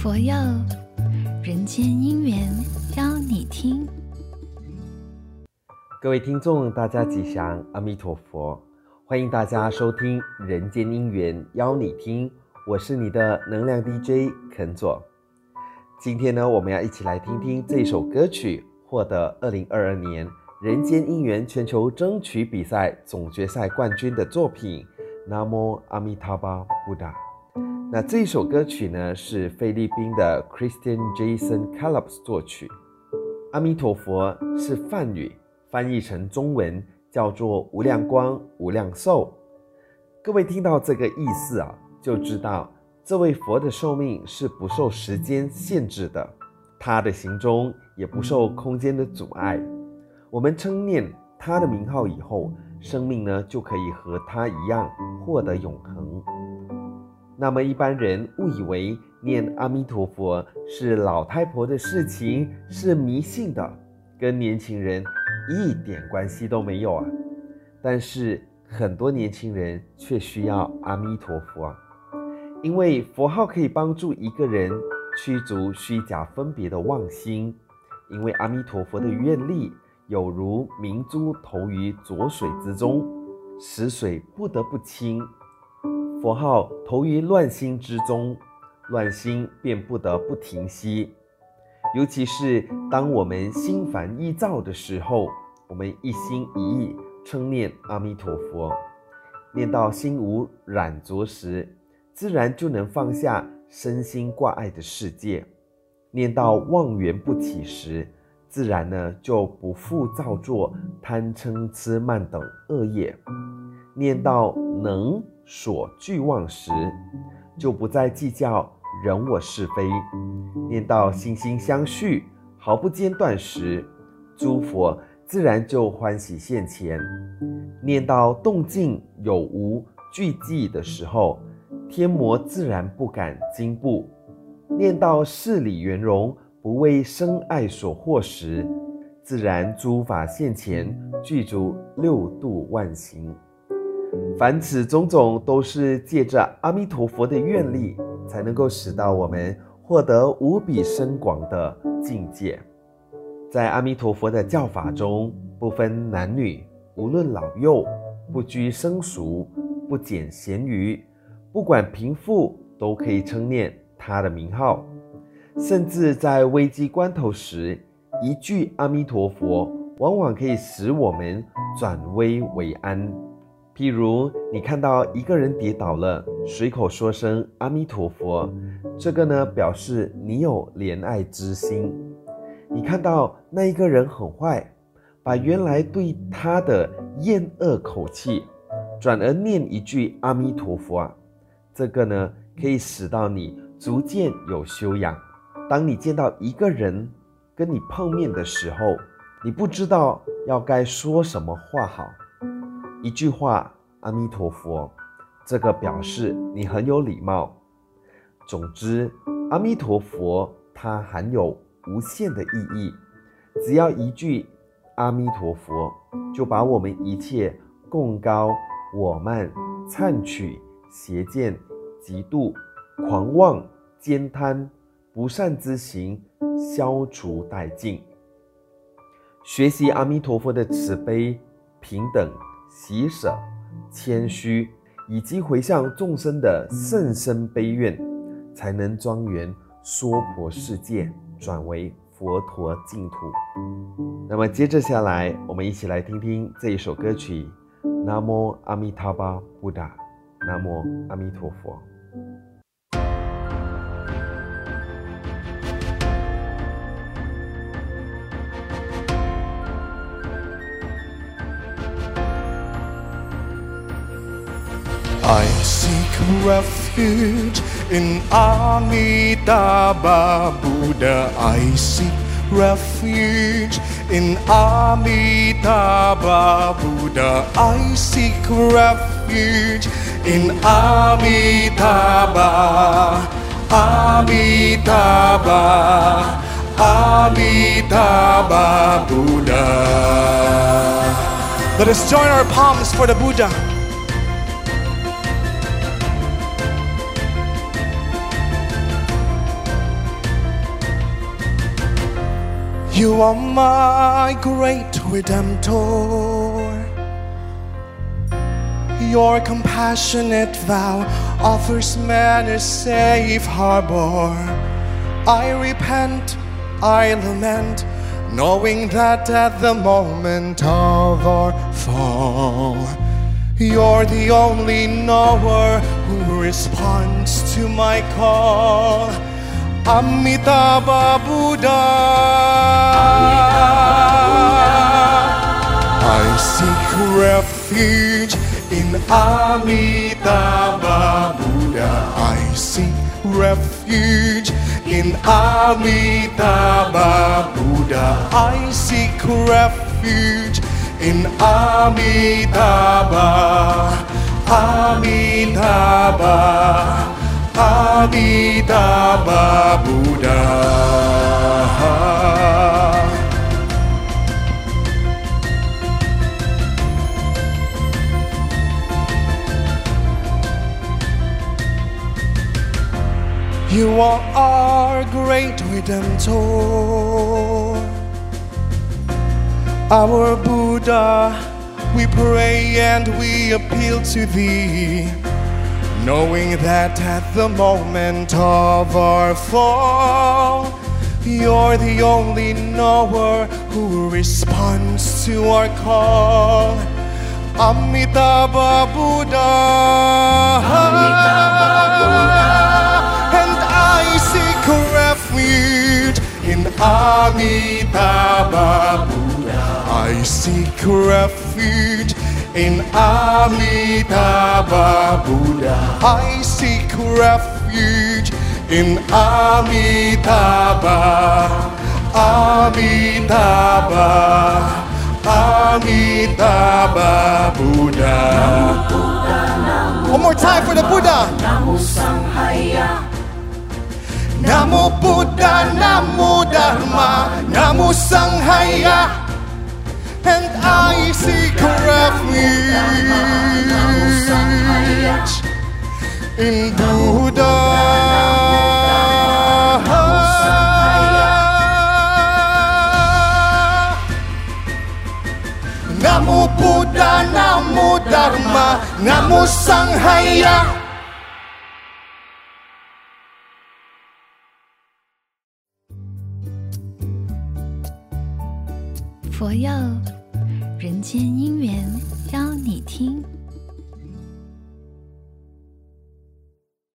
佛佑，人间姻缘邀你听。各位听众，大家吉祥，阿弥陀佛，欢迎大家收听《人间姻缘邀你听》，我是你的能量 DJ 肯佐。今天呢，我们要一起来听听这首歌曲，获得二零二二年人间姻缘全球争取比赛总决赛冠军的作品《南无阿弥陀佛布达》。那这一首歌曲呢，是菲律宾的 Christian Jason Calabs 作曲。阿弥陀佛是梵语，翻译成中文叫做无量光、无量寿。各位听到这个意思啊，就知道这位佛的寿命是不受时间限制的，他的行踪也不受空间的阻碍。我们称念他的名号以后，生命呢就可以和他一样获得永恒。那么一般人误以为念阿弥陀佛是老太婆的事情，是迷信的，跟年轻人一点关系都没有啊。但是很多年轻人却需要阿弥陀佛，因为佛号可以帮助一个人驱逐虚假分别的妄心。因为阿弥陀佛的愿力有如明珠投于浊水之中，使水不得不清。佛号投于乱心之中，乱心便不得不停息。尤其是当我们心烦意躁的时候，我们一心一意称念阿弥陀佛，念到心无染浊时，自然就能放下身心挂碍的世界；念到妄缘不起时，自然呢就不复造作贪嗔痴慢等恶业；念到能。所俱忘时，就不再计较人我是非；念到心心相续，毫不间断时，诸佛自然就欢喜现前；念到动静有无俱寂的时候，天魔自然不敢惊怖；念到事理圆融，不为生爱所惑时，自然诸法现前，具足六度万行。凡此种种，都是借着阿弥陀佛的愿力，才能够使到我们获得无比深广的境界。在阿弥陀佛的教法中，不分男女，无论老幼，不拘生俗，不拣咸鱼，不管贫富，都可以称念他的名号。甚至在危机关头时，一句阿弥陀佛，往往可以使我们转危为安。譬如你看到一个人跌倒了，随口说声阿弥陀佛，这个呢表示你有怜爱之心。你看到那一个人很坏，把原来对他的厌恶口气，转而念一句阿弥陀佛啊，这个呢可以使到你逐渐有修养。当你见到一个人跟你碰面的时候，你不知道要该说什么话好。一句话“阿弥陀佛”，这个表示你很有礼貌。总之，阿弥陀佛它含有无限的意义。只要一句“阿弥陀佛”，就把我们一切贡高、我慢、忏取、邪见、嫉妒、狂妄、慳贪、不善之行消除殆尽。学习阿弥陀佛的慈悲、平等。喜舍、谦虚，以及回向众生的甚深悲愿，才能庄严娑婆世界，转为佛陀净土。那么接着下来，我们一起来听听这一首歌曲：南无阿弥陀巴，布达，南无阿弥陀佛。I seek refuge in Amitabha Buddha. I seek refuge in Amitabha Buddha. I seek refuge in Amitabha, Amitabha, Amitabha Buddha. Let us join our palms for the Buddha. You are my great redemptor. Your compassionate vow offers man a safe harbor. I repent, I lament, knowing that at the moment of our fall, you're the only knower who responds to my call. Amitabha Buddha. I seek refuge in Amitabha Buddha. I seek refuge in Amitabha Buddha. I seek refuge in Amitabha. Amitabha. Amitabha You are our great redemptor, our Buddha. We pray and we appeal to thee, knowing that at the moment of our fall, you're the only knower who responds to our call. Amitabha Buddha. And Amitabha Buddha. I seek refuge in Amitabha Buddha. I seek refuge in Amitabha. Amitabha. Amitabha Buddha. One more time for the Buddha. Namo Buddha, Namo Dharma, Namo Sanghaya, and I seek refuge in Buddha. Namo Buddha, Namo Dharma, Namo Sanghaya. 佛佑人间姻缘邀你听。